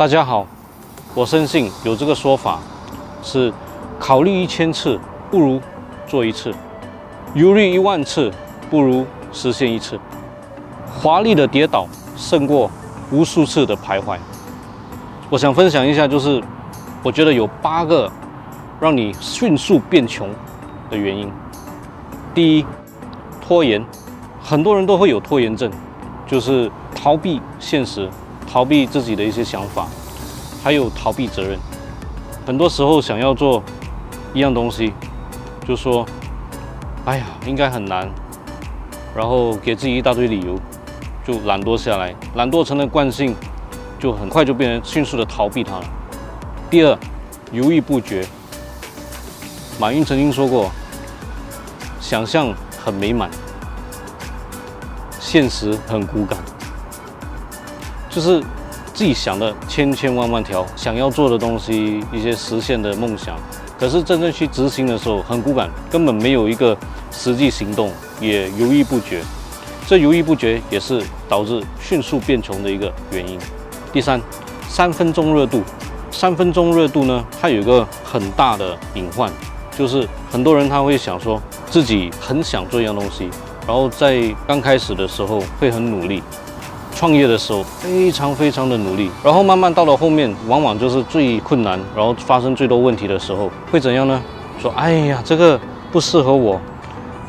大家好，我深信有这个说法是：考虑一千次不如做一次，犹豫一万次不如实现一次。华丽的跌倒胜过无数次的徘徊。我想分享一下，就是我觉得有八个让你迅速变穷的原因。第一，拖延，很多人都会有拖延症，就是逃避现实，逃避自己的一些想法，还有逃避责任。很多时候想要做一样东西，就说：“哎呀，应该很难。”然后给自己一大堆理由，就懒惰下来，懒惰成了惯性，就很快就变成迅速的逃避它了。第二，犹豫不决。马云曾经说过。想象很美满，现实很骨感，就是自己想的千千万万条想要做的东西，一些实现的梦想，可是真正去执行的时候很骨感，根本没有一个实际行动，也犹豫不决。这犹豫不决也是导致迅速变穷的一个原因。第三，三分钟热度，三分钟热度呢，它有一个很大的隐患，就是很多人他会想说。自己很想做一样东西，然后在刚开始的时候会很努力，创业的时候非常非常的努力，然后慢慢到了后面，往往就是最困难，然后发生最多问题的时候，会怎样呢？说哎呀，这个不适合我，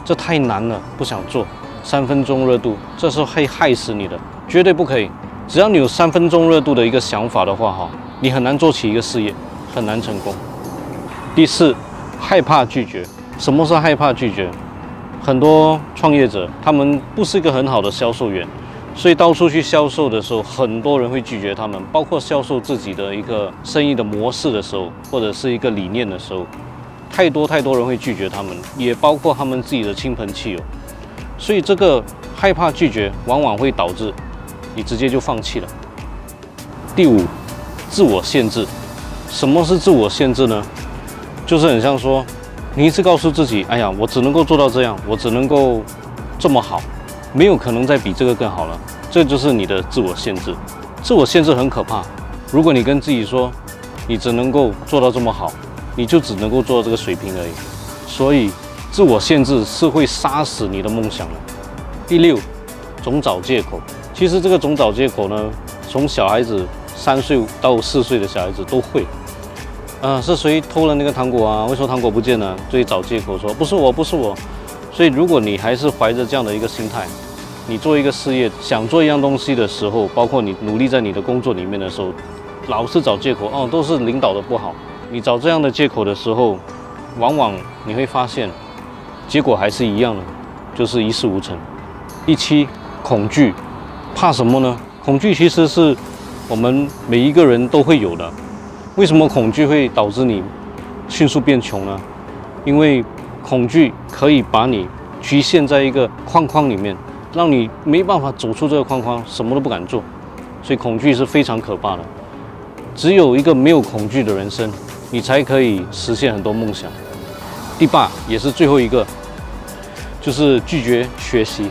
这太难了，不想做。三分钟热度，这是会害死你的，绝对不可以。只要你有三分钟热度的一个想法的话，哈，你很难做起一个事业，很难成功。第四，害怕拒绝。什么是害怕拒绝？很多创业者他们不是一个很好的销售员，所以到处去销售的时候，很多人会拒绝他们。包括销售自己的一个生意的模式的时候，或者是一个理念的时候，太多太多人会拒绝他们，也包括他们自己的亲朋戚友。所以这个害怕拒绝，往往会导致你直接就放弃了。第五，自我限制。什么是自我限制呢？就是很像说。你一直告诉自己：“哎呀，我只能够做到这样，我只能够这么好，没有可能再比这个更好了。”这就是你的自我限制。自我限制很可怕。如果你跟自己说你只能够做到这么好，你就只能够做到这个水平而已。所以，自我限制是会杀死你的梦想的。第六，总找借口。其实这个总找借口呢，从小孩子三岁到四岁的小孩子都会。嗯，是谁偷了那个糖果啊？为什么糖果不见了？所以找借口说不是我，不是我。所以如果你还是怀着这样的一个心态，你做一个事业，想做一样东西的时候，包括你努力在你的工作里面的时候，老是找借口，哦，都是领导的不好。你找这样的借口的时候，往往你会发现，结果还是一样的，就是一事无成。第七，恐惧，怕什么呢？恐惧其实是我们每一个人都会有的。为什么恐惧会导致你迅速变穷呢？因为恐惧可以把你局限在一个框框里面，让你没办法走出这个框框，什么都不敢做。所以恐惧是非常可怕的。只有一个没有恐惧的人生，你才可以实现很多梦想。第八也是最后一个，就是拒绝学习。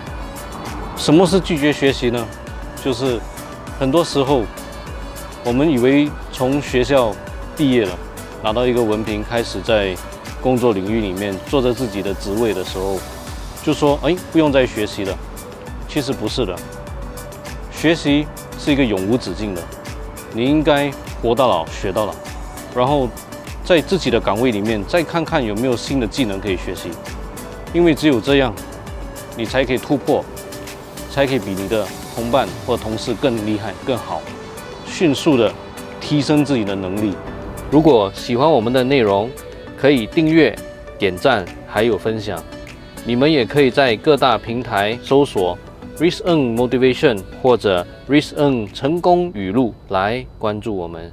什么是拒绝学习呢？就是很多时候。我们以为从学校毕业了，拿到一个文凭，开始在工作领域里面做着自己的职位的时候，就说：“哎，不用再学习了。”其实不是的，学习是一个永无止境的，你应该活到老学到老，然后在自己的岗位里面再看看有没有新的技能可以学习，因为只有这样，你才可以突破，才可以比你的同伴或同事更厉害、更好。迅速的提升自己的能力。如果喜欢我们的内容，可以订阅、点赞，还有分享。你们也可以在各大平台搜索 “Risk N Motivation” 或者 “Risk N 成功语录”来关注我们。